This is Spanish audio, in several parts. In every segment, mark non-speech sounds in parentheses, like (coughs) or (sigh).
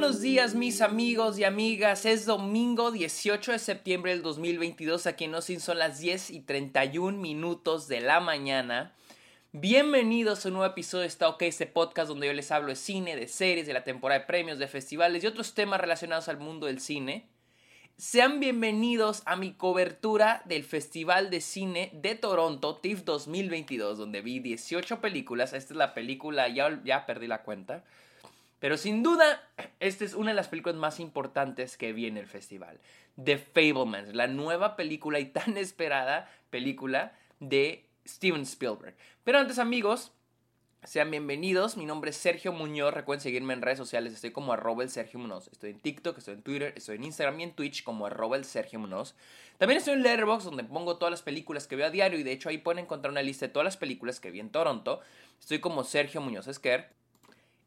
buenos días mis amigos y amigas. Es domingo 18 de septiembre del 2022. Aquí en Osin son las 10 y 31 minutos de la mañana. Bienvenidos a un nuevo episodio de Está OK, este podcast donde yo les hablo de cine, de series, de la temporada de premios, de festivales y otros temas relacionados al mundo del cine. Sean bienvenidos a mi cobertura del Festival de Cine de Toronto, TIFF 2022, donde vi 18 películas. Esta es la película, ya, ya perdí la cuenta. Pero sin duda, esta es una de las películas más importantes que vi en el festival. The Fablemans, la nueva película y tan esperada película de Steven Spielberg. Pero antes, amigos, sean bienvenidos. Mi nombre es Sergio Muñoz. Recuerden seguirme en redes sociales. Estoy como arroba el Sergio Muñoz. Estoy en TikTok, estoy en Twitter, estoy en Instagram y en Twitch como arroba el Sergio Muñoz. También estoy en Letterboxd donde pongo todas las películas que veo a diario y de hecho ahí pueden encontrar una lista de todas las películas que vi en Toronto. Estoy como Sergio Muñoz Esquer.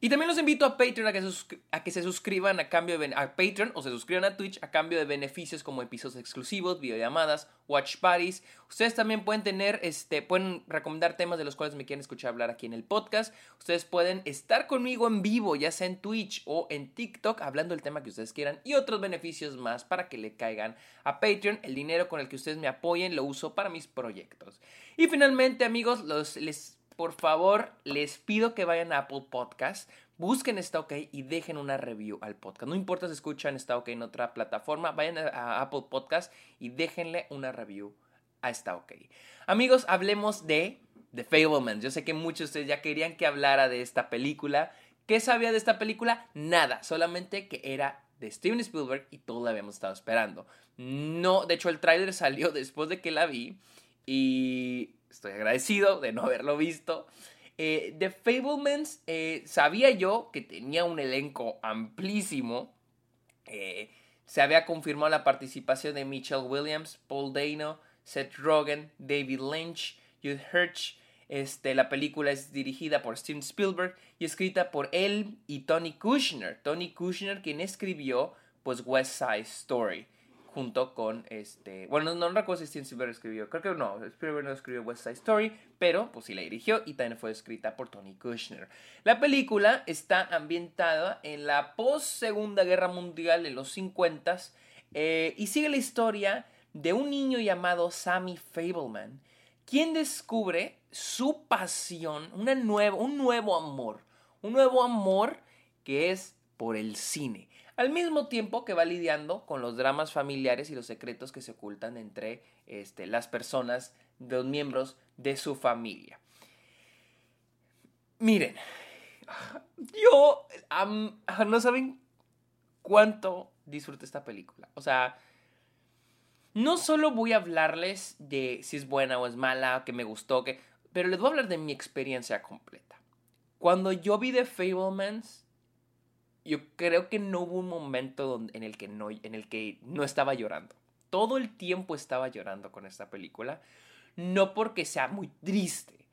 Y también los invito a Patreon a que, se suscriban a cambio de a Patreon o se suscriban a Twitch a cambio de beneficios como episodios exclusivos, videollamadas, watch parties. Ustedes también pueden tener, este, pueden recomendar temas de los cuales me quieren escuchar hablar aquí en el podcast. Ustedes pueden estar conmigo en vivo, ya sea en Twitch o en TikTok, hablando del tema que ustedes quieran y otros beneficios más para que le caigan a Patreon. El dinero con el que ustedes me apoyen lo uso para mis proyectos. Y finalmente, amigos, los, les por favor, les pido que vayan a Apple Podcast, busquen Está OK y dejen una review al podcast. No importa si escuchan Está OK en otra plataforma, vayan a Apple Podcast y déjenle una review a Está OK. Amigos, hablemos de The Fablemans. Yo sé que muchos de ustedes ya querían que hablara de esta película. ¿Qué sabía de esta película? Nada, solamente que era de Steven Spielberg y todos la habíamos estado esperando. No, de hecho el tráiler salió (laughs) después de que la vi y estoy agradecido de no haberlo visto. Eh, The Fablemans, eh, sabía yo que tenía un elenco amplísimo. Eh, se había confirmado la participación de Mitchell Williams, Paul Dano, Seth Rogen, David Lynch, Jude Hirsch. Este, la película es dirigida por Steven Spielberg y escrita por él y Tony Kushner. Tony Kushner, quien escribió pues West Side Story junto con este. Bueno, no, recuerdo si Steven Spielberg escribió. Creo que no. Spielberg no escribió West Side Story. Pero pues sí la dirigió y también fue escrita por Tony Kushner. La película está ambientada en la post Segunda Guerra Mundial en los 50 eh, y sigue la historia de un niño llamado Sammy Fableman, quien descubre su pasión, una un nuevo amor. Un nuevo amor que es por el cine al mismo tiempo que va lidiando con los dramas familiares y los secretos que se ocultan entre este, las personas, los miembros de su familia. Miren, yo no saben cuánto disfruto esta película. O sea, no solo voy a hablarles de si es buena o es mala, que me gustó, que, pero les voy a hablar de mi experiencia completa. Cuando yo vi The Fablemans, yo creo que no hubo un momento en, el que no, en el que no estaba llorando. Todo el tiempo estaba llorando con esta película. No porque sea muy triste,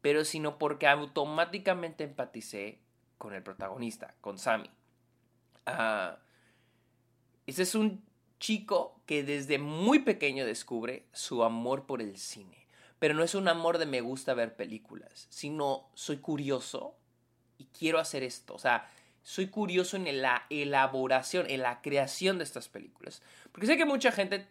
pero sino porque automáticamente empaticé con el protagonista, con Sammy. Ah, ese es un chico que desde muy pequeño descubre su amor por el cine. Pero no es un amor de me gusta ver películas, sino soy curioso y quiero hacer esto. O sea, soy curioso en la elaboración, en la creación de estas películas. Porque sé que mucha gente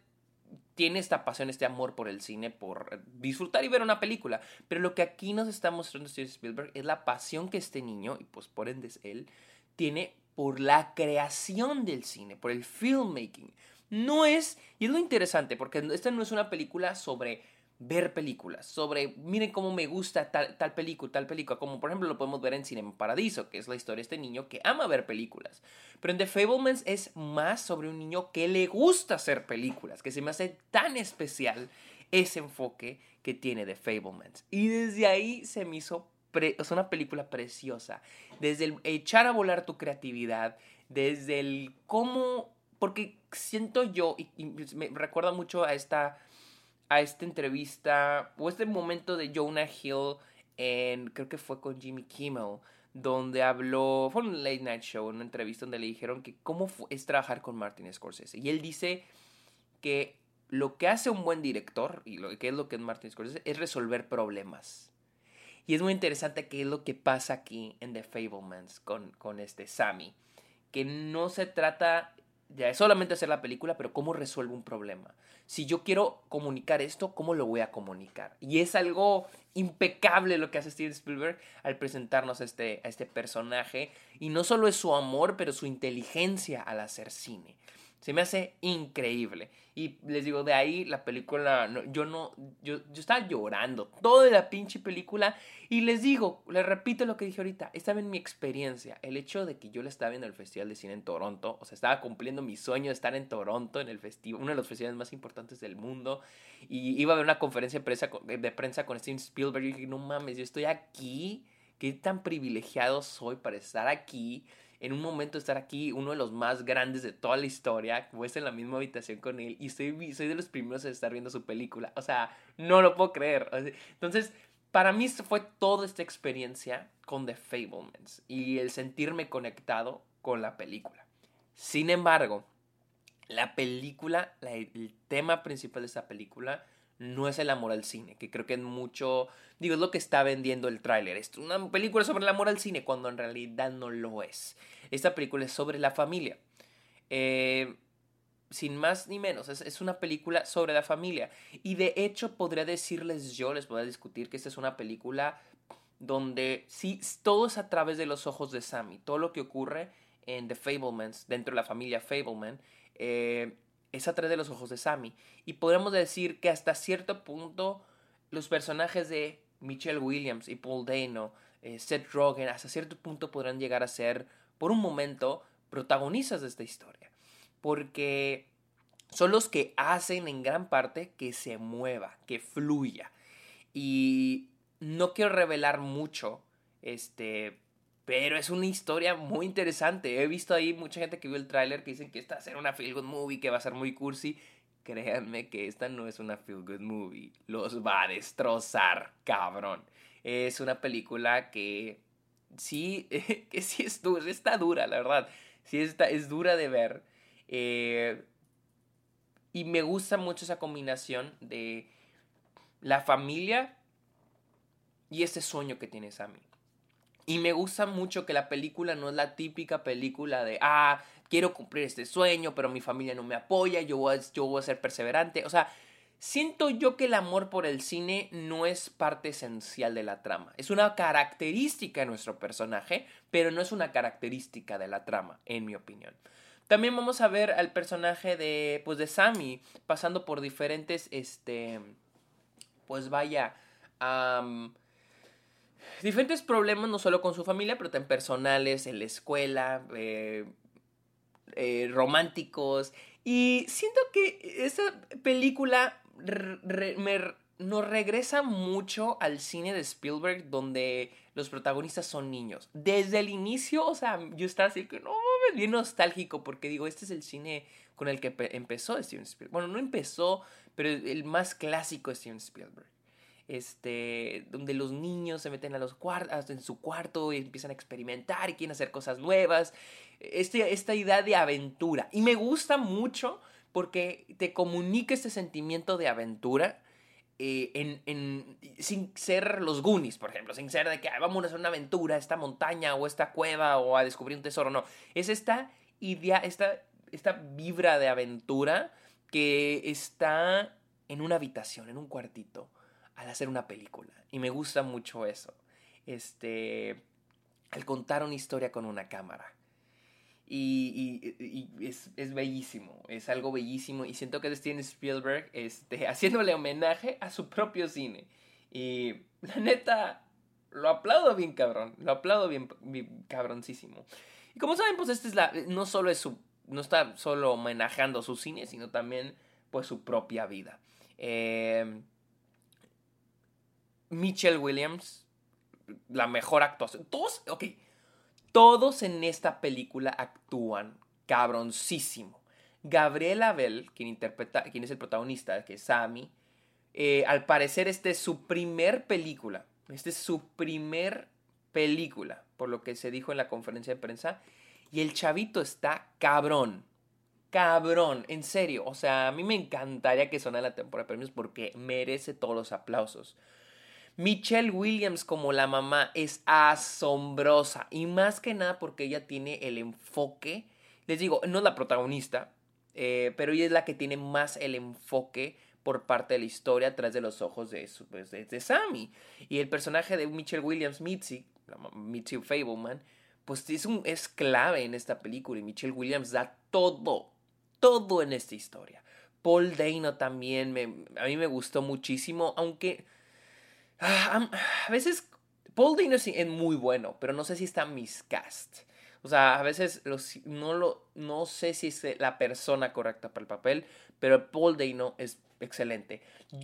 tiene esta pasión, este amor por el cine, por disfrutar y ver una película. Pero lo que aquí nos está mostrando Steven Spielberg es la pasión que este niño, y pues por ende es él, tiene por la creación del cine, por el filmmaking. No es, y es lo interesante, porque esta no es una película sobre ver películas, sobre miren cómo me gusta tal, tal película, tal película, como por ejemplo lo podemos ver en Cinema Paradiso, que es la historia de este niño que ama ver películas. Pero en The Fablemans es más sobre un niño que le gusta hacer películas, que se me hace tan especial ese enfoque que tiene The Fablemans. Y desde ahí se me hizo es una película preciosa. Desde el echar a volar tu creatividad, desde el cómo, porque siento yo, y me recuerda mucho a esta a esta entrevista o este momento de Jonah Hill en, creo que fue con Jimmy Kimmel, donde habló, fue un late night show, una entrevista donde le dijeron que cómo es trabajar con Martin Scorsese. Y él dice que lo que hace un buen director, y lo que es lo que es Martin Scorsese, es resolver problemas. Y es muy interesante qué es lo que pasa aquí en The Fablemans con, con este Sammy que no se trata de solamente hacer la película, pero cómo resuelve un problema. Si yo quiero comunicar esto, ¿cómo lo voy a comunicar? Y es algo impecable lo que hace Steven Spielberg al presentarnos a este, a este personaje. Y no solo es su amor, pero su inteligencia al hacer cine. Se me hace increíble. Y les digo, de ahí la película, yo no, yo, yo estaba llorando toda la pinche película. Y les digo, les repito lo que dije ahorita, estaba en mi experiencia. El hecho de que yo le estaba viendo el Festival de Cine en Toronto, o sea, estaba cumpliendo mi sueño de estar en Toronto, en el festival, uno de los festivales más importantes del mundo. Y iba a ver una conferencia de prensa, de prensa con Steven Spielberg. Y dije, no mames, yo estoy aquí. Qué tan privilegiado soy para estar aquí en un momento estar aquí, uno de los más grandes de toda la historia, pues en la misma habitación con él y soy, soy de los primeros en estar viendo su película. O sea, no lo puedo creer. Entonces, para mí fue toda esta experiencia con The Fablemans y el sentirme conectado con la película. Sin embargo, la película, el tema principal de esta película no es el amor al cine, que creo que es mucho, digo, es lo que está vendiendo el tráiler. Es una película sobre el amor al cine, cuando en realidad no lo es. Esta película es sobre la familia. Eh, sin más ni menos, es, una película sobre la familia. Y de hecho podría decirles yo, les voy a discutir que esta es una película donde sí, todo es a través de los ojos de Sammy. Todo lo que ocurre en The Fablemans, dentro de la familia Fableman, eh, es a través de los ojos de Sammy. Y podemos decir que hasta cierto punto los personajes de Michelle Williams y Paul Dano, eh, Seth Rogen, hasta cierto punto podrán llegar a ser, por un momento, protagonistas de esta historia. Porque son los que hacen en gran parte que se mueva, que fluya. Y no quiero revelar mucho, este, pero es una historia muy interesante. He visto ahí mucha gente que vio el tráiler que dicen que esta va a ser una feel good movie, que va a ser muy cursi. Créanme que esta no es una feel good movie. Los va a destrozar, cabrón. Es una película que sí, (laughs) que sí es dura, está dura, la verdad. Sí está, es dura de ver. Eh, y me gusta mucho esa combinación de la familia y ese sueño que tiene Sammy. Y me gusta mucho que la película no es la típica película de, ah, quiero cumplir este sueño, pero mi familia no me apoya, yo voy a, yo voy a ser perseverante. O sea, siento yo que el amor por el cine no es parte esencial de la trama. Es una característica de nuestro personaje, pero no es una característica de la trama, en mi opinión. También vamos a ver al personaje de, pues, de Sammy pasando por diferentes, este, pues vaya, diferentes problemas, no solo con su familia, pero también personales, en la escuela, eh, eh, románticos. Y siento que esa película nos regresa mucho al cine de Spielberg, donde los protagonistas son niños. Desde el inicio, o sea, yo estaba así que no, bien nostálgico, porque digo, este es el cine con el que empezó Steven Spielberg. Bueno, no empezó, pero el más clásico de Steven Spielberg este, donde los niños se meten a los cuartos, en su cuarto y empiezan a experimentar y quieren hacer cosas nuevas. Este, esta idea de aventura. Y me gusta mucho porque te comunica este sentimiento de aventura. Eh, sin ser los Goonies, por ejemplo, sin ser de que vamos a hacer una aventura, esta montaña o esta cueva o a descubrir un tesoro, no. Es esta idea, esta, esta vibra de aventura que está en una habitación, en un cuartito, al hacer una película. Y me gusta mucho eso. Este, al contar una historia con una cámara. Y, es, bellísimo, es algo bellísimo. Y siento que Steven Spielberg este, (laughs) haciéndole homenaje a su propio cine. Y la neta, lo aplaudo bien cabrón, lo aplaudo bien, bien cabroncísimo. Y como saben, pues este es la, no solo es su, no está solo homenajeando su cine, sino también pues su propia vida. Eh, Michelle Williams, la mejor actuación. Todos, ok, todos en esta película actúan cabroncísimo. Gabriela Bell, quien, interpreta, quien es el protagonista, que es Sammy, eh, al parecer esta es su primer película. Esta es su primer película, por lo que se dijo en la conferencia de prensa. Y el chavito está cabrón. Cabrón, en serio. O sea, a mí me encantaría que sonara la temporada de premios porque merece todos los aplausos. Michelle Williams como la mamá es asombrosa y más que nada porque ella tiene el enfoque Les digo, no es la protagonista, eh, pero ella es la que tiene más el enfoque por parte de la historia a través de los ojos de, pues, de, Sammy. Y el personaje de Mitchell Williams, Mitzi, Mitzi Fableman, pues es, un, es clave en esta película y Michelle Williams da todo, todo en esta historia. Paul Dano también, me, a mí me gustó muchísimo, aunque ah, a veces Paul Dano es muy bueno, pero no sé si está miscast. O sea, a veces no, lo, no sé si es la persona correcta para el papel, pero Paul Dano es excelente.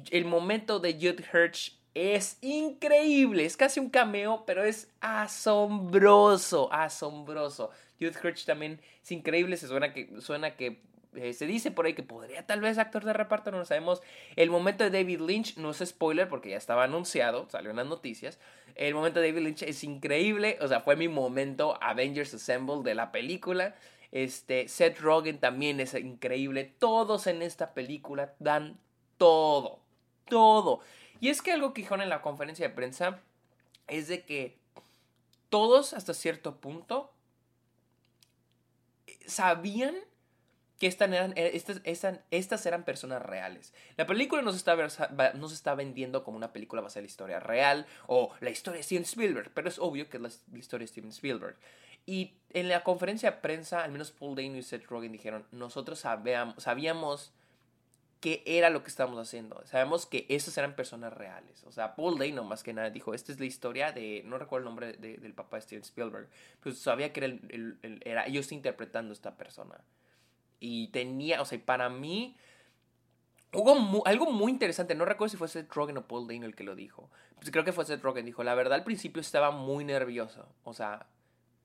El momento de Jude Hirsch es increíble, es casi un cameo, pero es asombroso, asombroso. Jude Hirsch también es increíble, suena que, suena que eh, se dice por ahí que podría tal vez actor de reparto, no lo sabemos. El momento de David Lynch no es spoiler porque ya estaba anunciado, salió en las noticias. El momento de David Lynch es increíble, o sea, fue mi momento Avengers Assemble de la película. Este, Seth Rogen también es increíble. Todos en esta película dan todo, todo. Y es que algo que en la conferencia de prensa es de que todos hasta cierto punto sabían que estas eran, eh, estas, estas, eran personas reales. La película no se, está, no se está vendiendo como una película basada en la historia real o la historia de Steven Spielberg, pero es obvio que es la, historia de Steven Spielberg. Y en la conferencia de prensa, al menos Paul Dano y Seth Rogen dijeron, nosotros sabíamos, sabíamos qué era lo que estábamos haciendo. Sabemos que esas eran personas reales. O sea, Paul Dano más que nada dijo, esta es la historia de, no recuerdo el nombre del papá de Steven Spielberg, pero sabía que era, el, era estoy interpretando a esta persona. Y tenía, o sea, para mí, hubo algo muy interesante, no recuerdo si fue Seth Rogen o Paul Dano el que lo dijo. Pues creo que fue Seth Rogen, dijo, la verdad al principio estaba muy nervioso. O sea,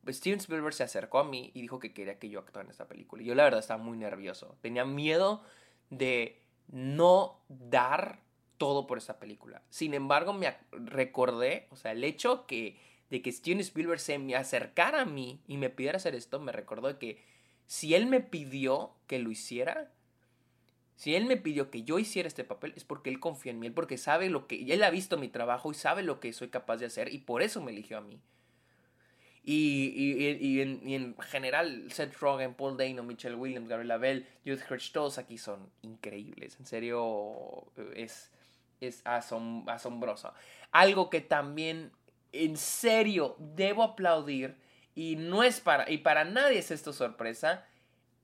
Steven Spielberg se acercó a mí y dijo que quería que yo actuara en esta película. Yo la verdad estaba muy nervioso. Tenía miedo de no dar todo por esa película. Sin embargo, me recordé, o sea, el hecho que, de que Steven Spielberg se me acercara a mí y me pidiera hacer esto, me recordó que si él me pidió que lo hiciera, si él me pidió que yo hiciera este papel, es porque él confía en mí, él porque sabe lo que, él ha visto mi trabajo y sabe lo que soy capaz de hacer y por eso me eligió a mí. Y, en, general, Seth Rogen, Paul Dano, Michelle Williams, Gabriela Bell, Jude Hirsch, todos aquí son increíbles. En serio, es, es asombroso. Algo que también, en serio, debo aplaudir, y no es para, y para nadie es esto sorpresa,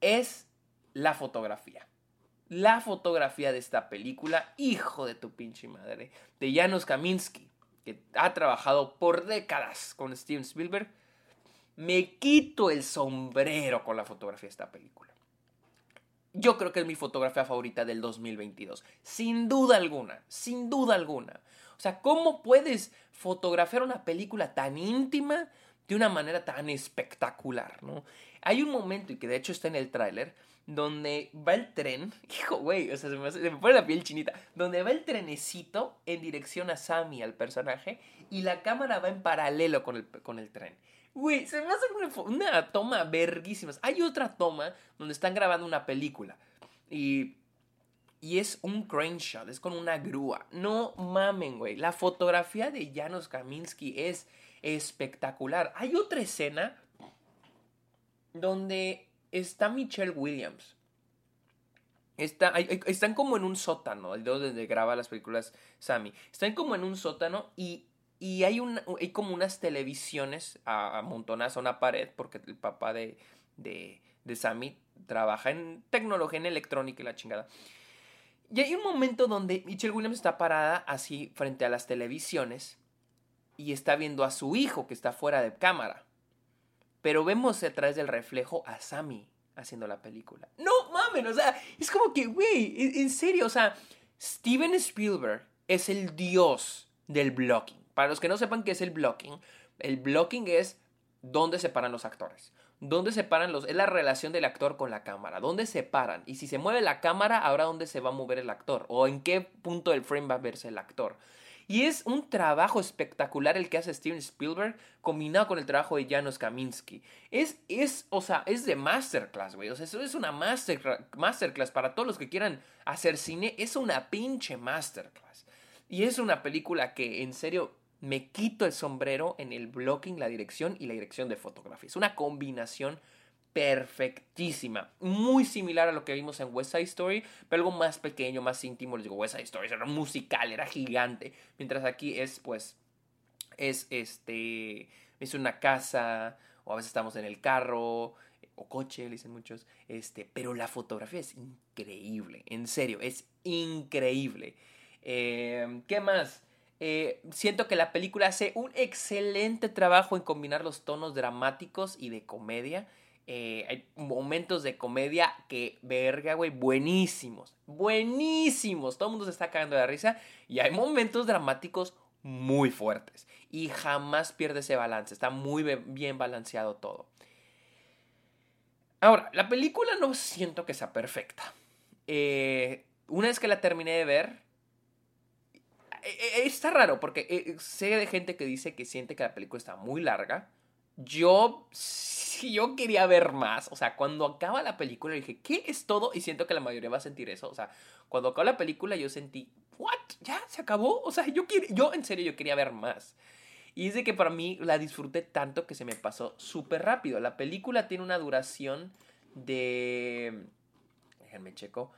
es la fotografía. La fotografía de esta película, hijo de tu pinche madre, de Janusz Kaminski, que ha trabajado por décadas con Steven Spielberg me quito el sombrero con la fotografía de esta película. Yo creo que es mi fotografía favorita del 2022. Sin duda alguna, sin duda alguna. O sea, ¿cómo puedes fotografiar una película tan íntima de una manera tan espectacular, no? Hay un momento, y que de hecho está en el tráiler, donde va el tren, (laughs) hijo, güey, o sea, se me, pone la piel chinita, donde va el trenecito en dirección a Sammy, al personaje, y la cámara va en paralelo con el, con el tren. Güey, se me hace una, toma verguísima. Hay otra toma donde están grabando una película. Y y es un crane shot, es con una grúa. No mamen, güey. La fotografía de Janos Kaminski es espectacular. Hay otra escena donde está Michelle Williams. Está, están como en un sótano, donde graba las películas Sammy. Están como en un sótano y y hay, hay como unas televisiones amontonadas a una pared, porque el papá de, de, de Sammy trabaja en tecnología, en electrónica y la chingada. Y hay un momento donde Michelle Williams está parada así frente a las televisiones y está viendo a su hijo que está fuera de cámara. Pero vemos a través del reflejo a Sammy haciendo la película. No mames, o sea, es como que, güey, en serio, o sea, Steven Spielberg es el dios del blocking. Para los que no sepan qué es el blocking, el blocking es dónde se paran los actores. ¿Dónde se paran los.? Es la relación del actor con la cámara. ¿Dónde se paran? Y si se mueve la cámara, ahora dónde se va a mover el actor. O en qué punto del frame va a verse el actor. Y es un trabajo espectacular el que hace Steven Spielberg combinado con el trabajo de Janusz Kaminski. Es, es, o sea, es de masterclass, güey. O sea, eso es una masterclass para todos los que quieran hacer cine. Es una pinche masterclass. Y es una película que, en serio, me quito el sombrero en el blocking, la dirección y la dirección de fotografía. Es una combinación perfectísima. Muy similar a lo que vimos en West Side Story, pero algo más pequeño, más íntimo. Les digo, West Side Story era musical, era gigante. Mientras aquí es, pues, es este, es una casa, o a veces estamos en el carro, o coche, le dicen muchos, este, pero la fotografía es increíble, en serio, es increíble. Em, ¿Qué más? Eh, siento que la película hace un excelente trabajo en combinar los tonos dramáticos y de comedia. Eh, hay momentos de comedia que, verga, güey, buenísimos. Buenísimos. Todo el mundo se está cagando de la risa. Y hay momentos dramáticos muy fuertes. Y jamás pierde ese balance. Está muy bien balanceado todo. Ahora, la película no siento que sea perfecta. Eh, una vez que la terminé de ver, está raro porque sé de gente que dice que siente que la película está muy larga. Yo yo quería ver más. O sea, cuando acaba la película dije, ¿qué es todo? Y siento que la mayoría va a sentir eso. O sea, cuando acaba la película yo sentí, ¿what? ¿Ya? ¿Se acabó? O sea, yo, yo en serio yo quería ver más. Y es de que para mí la disfruté tanto que se me pasó súper rápido. La película tiene una duración de... Déjenme checo.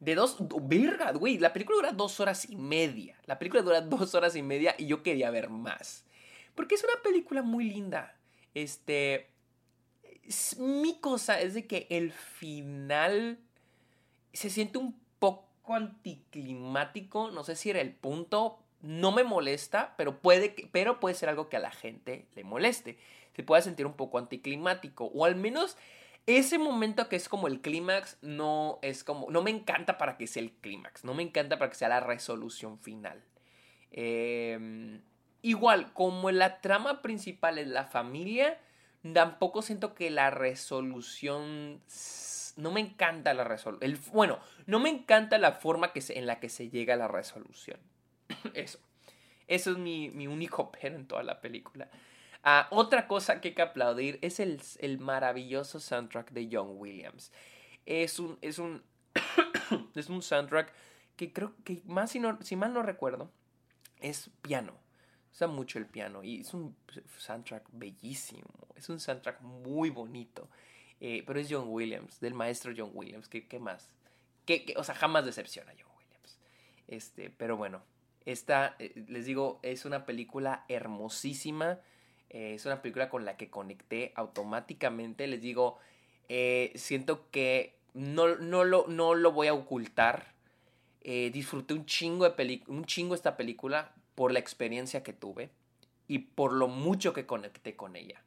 De dos... Verga, güey. La película dura dos horas y media. La película dura (laughs) dos horas y media y yo quería ver más. Porque es una película muy linda. Este mi cosa es de que el final se siente un poco anticlimático, no sé si era el punto, no me molesta, pero puede, pero puede ser algo que a la gente le moleste. Se puede sentir un poco anticlimático, o al menos ese momento que es como el clímax, no es como, no me encanta para que sea el clímax, no me encanta para que sea la resolución final. Em, igual, como la trama principal es la familia, Tampoco siento que la resolución... No me encanta la resolución. Bueno, no me encanta la forma que en la que se llega a la resolución. (coughs) Eso. Eso es mi, único (laughs) pero en toda la película. Ah, otra cosa que hay que aplaudir es el, el maravilloso soundtrack de John Williams. Es un, es un, (coughs) es un soundtrack que creo que más si, no, si mal no recuerdo, es piano usa mucho el piano y es un soundtrack bellísimo, es un soundtrack muy bonito. Eh, pero es John Williams, del maestro John Williams, ¿qué, qué más? ¿Qué, o sea, jamás decepciona John Williams. Este, pero bueno, esta, eh, les digo, es una película hermosísima, eh, es una película con la que conecté automáticamente, les digo, siento que no, no, lo, no lo voy a ocultar, disfruté un chingo, de un chingo esta película, por la experiencia que tuve y por lo mucho que conecté con ella.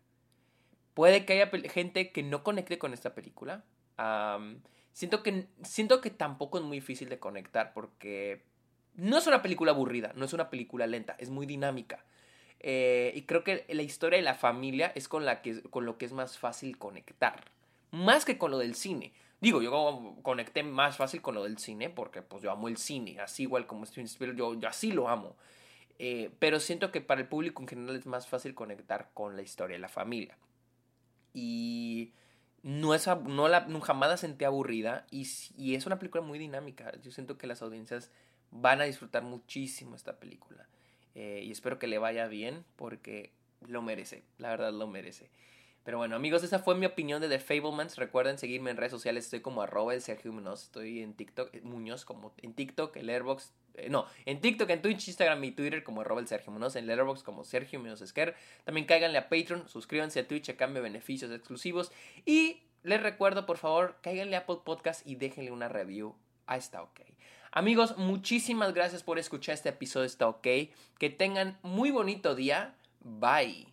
Puede que haya gente que no conecte con esta película. siento, que, siento que tampoco es muy difícil de conectar porque no es una película aburrida, no es una película lenta, es muy dinámica. Eh, y creo que la historia de la familia es con, la que, con lo que es más fácil conectar. Más que con lo del cine. Digo, yo conecté más fácil con lo del cine porque pues yo amo el cine. Así igual como Steven Spielberg, yo, yo así lo amo. Eh, pero siento que para el público en general es más fácil conectar con la historia de la familia. Y no, es, no la, jamás la sentí aburrida y, y, es una película muy dinámica. Yo siento que las audiencias van a disfrutar muchísimo esta película. Eh, y espero que le vaya bien porque lo merece, la verdad lo merece. Pero bueno, amigos, esa fue mi opinión de The Fablemans. Recuerden seguirme en redes sociales. Estoy como arroba el Sergio Muñoz. Estoy en TikTok, eh, Muñoz, como en TikTok, el Airbox. Eh, no, en TikTok, en Twitch, Instagram y Twitter como arroba el Sergio Muñoz. En el Airbox como Sergio Muñoz Esquer. También cáiganle a Patreon, suscríbanse a Twitch a cambio beneficios exclusivos. Y les recuerdo, por favor, cáiganle a Apple Podcast y déjenle una review a Está OK. Amigos, muchísimas gracias por escuchar este episodio Está OK. Que tengan muy bonito día. Bye.